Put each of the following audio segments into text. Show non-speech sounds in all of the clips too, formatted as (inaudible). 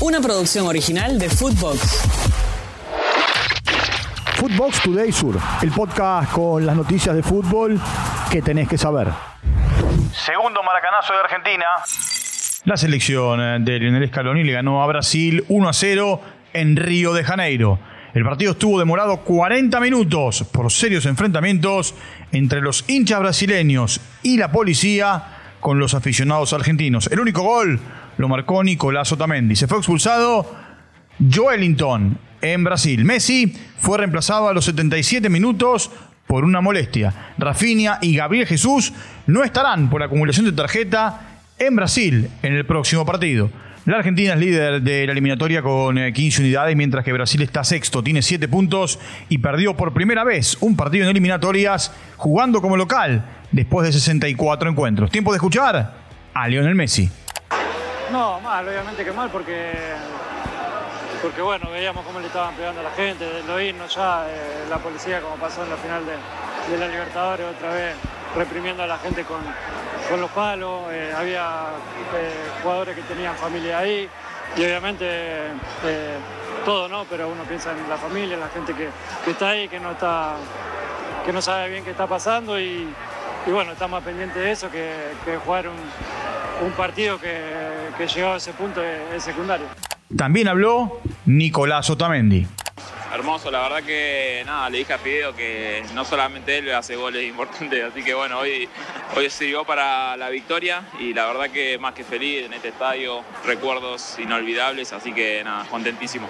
una producción original de Footbox. Footbox Today Sur, el podcast con las noticias de fútbol que tenés que saber. Segundo maracanazo de Argentina. La selección de Lionel Scaloni le ganó a Brasil 1 a 0 en Río de Janeiro. El partido estuvo demorado 40 minutos por serios enfrentamientos entre los hinchas brasileños y la policía con los aficionados argentinos. El único gol lo marcó Nicolás Otamendi. Se fue expulsado Joelinton en Brasil. Messi fue reemplazado a los 77 minutos por una molestia. Rafinha y Gabriel Jesús no estarán por acumulación de tarjeta en Brasil en el próximo partido. La Argentina es líder de la eliminatoria con 15 eh, unidades, mientras que Brasil está sexto, tiene 7 puntos y perdió por primera vez un partido en eliminatorias jugando como local después de 64 encuentros. Tiempo de escuchar a Lionel Messi. No, mal, obviamente que mal, porque, porque bueno, veíamos cómo le estaban pegando a la gente, lo himnos ya, eh, la policía como pasó en la final de, de la Libertadores otra vez reprimiendo a la gente con, con los palos, eh, había eh, jugadores que tenían familia ahí y obviamente todo, ¿no? Pero uno piensa en la familia, en la gente que, está ahí, que no está, que no sabe bien qué está pasando y, bueno, está más pendiente de eso que, jugar un, partido que, que llegado a ese punto es secundario. También habló Nicolás Otamendi hermoso, la verdad que nada, le dije a Fideo que no solamente él hace goles (laughs) importantes, así que bueno, hoy, hoy sirvió para la victoria y la verdad que más que feliz en este estadio, recuerdos inolvidables, así que nada, contentísimo.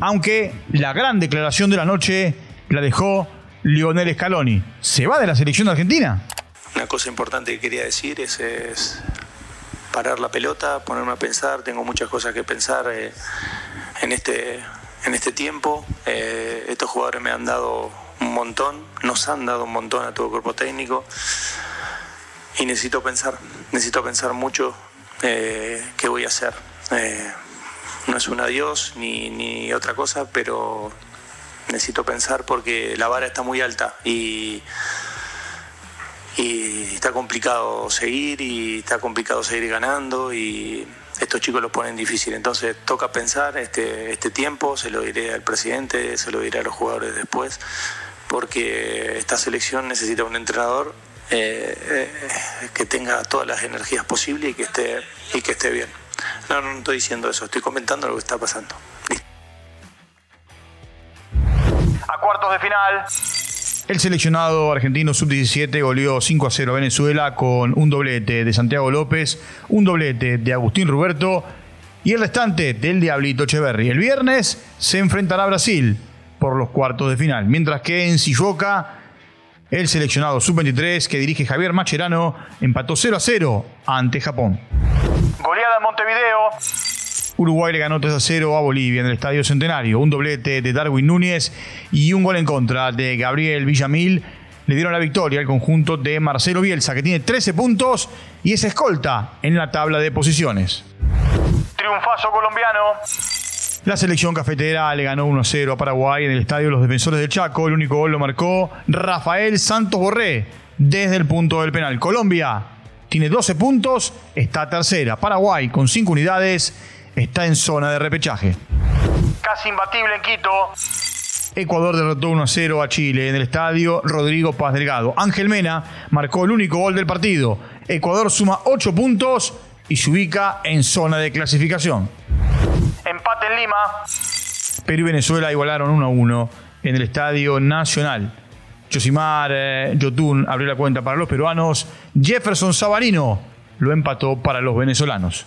Aunque la gran declaración de la noche la dejó Lionel Scaloni. ¿Se va de la selección de Argentina? Una cosa importante que quería decir es, parar la pelota, ponerme a pensar, tengo muchas cosas que pensar eh, en este en este tiempo. Eh, estos jugadores me han dado un montón, nos han dado un montón a todo el cuerpo técnico y necesito pensar, necesito pensar mucho eh, qué voy a hacer. Eh, no es un adiós ni, ni otra cosa, pero necesito pensar porque la vara está muy alta y, y está complicado seguir y está complicado seguir ganando y estos chicos los ponen difícil. Entonces toca pensar este, este tiempo, se lo diré al presidente, se lo diré a los jugadores después, porque esta selección necesita un entrenador eh, eh, que tenga todas las energías posibles y que esté, y que esté bien. No, no estoy diciendo eso, estoy comentando lo que está pasando. A cuartos de final. El seleccionado argentino sub-17 goleó 5 a 0 a Venezuela con un doblete de Santiago López, un doblete de Agustín Ruberto y el restante del Diablito Echeverri. El viernes se enfrentará a Brasil por los cuartos de final, mientras que en Silloca el seleccionado sub-23 que dirige Javier Macherano empató 0 a 0 ante Japón. Goleada en Montevideo. Uruguay le ganó 3 a 0 a Bolivia en el Estadio Centenario. Un doblete de Darwin Núñez y un gol en contra de Gabriel Villamil le dieron la victoria al conjunto de Marcelo Bielsa, que tiene 13 puntos y es escolta en la tabla de posiciones. Triunfazo colombiano. La selección cafetera le ganó 1-0 a Paraguay en el estadio de los Defensores del Chaco. El único gol lo marcó Rafael Santos Borré desde el punto del penal. Colombia tiene 12 puntos, está tercera. Paraguay con 5 unidades está en zona de repechaje. Casi imbatible en Quito. Ecuador derrotó 1 0 a Chile en el estadio Rodrigo Paz Delgado. Ángel Mena marcó el único gol del partido. Ecuador suma 8 puntos y se ubica en zona de clasificación. Empate en Lima. Perú y Venezuela igualaron 1 1 en el estadio Nacional. Josimar eh, Yotun abrió la cuenta para los peruanos. Jefferson Sabarino lo empató para los venezolanos.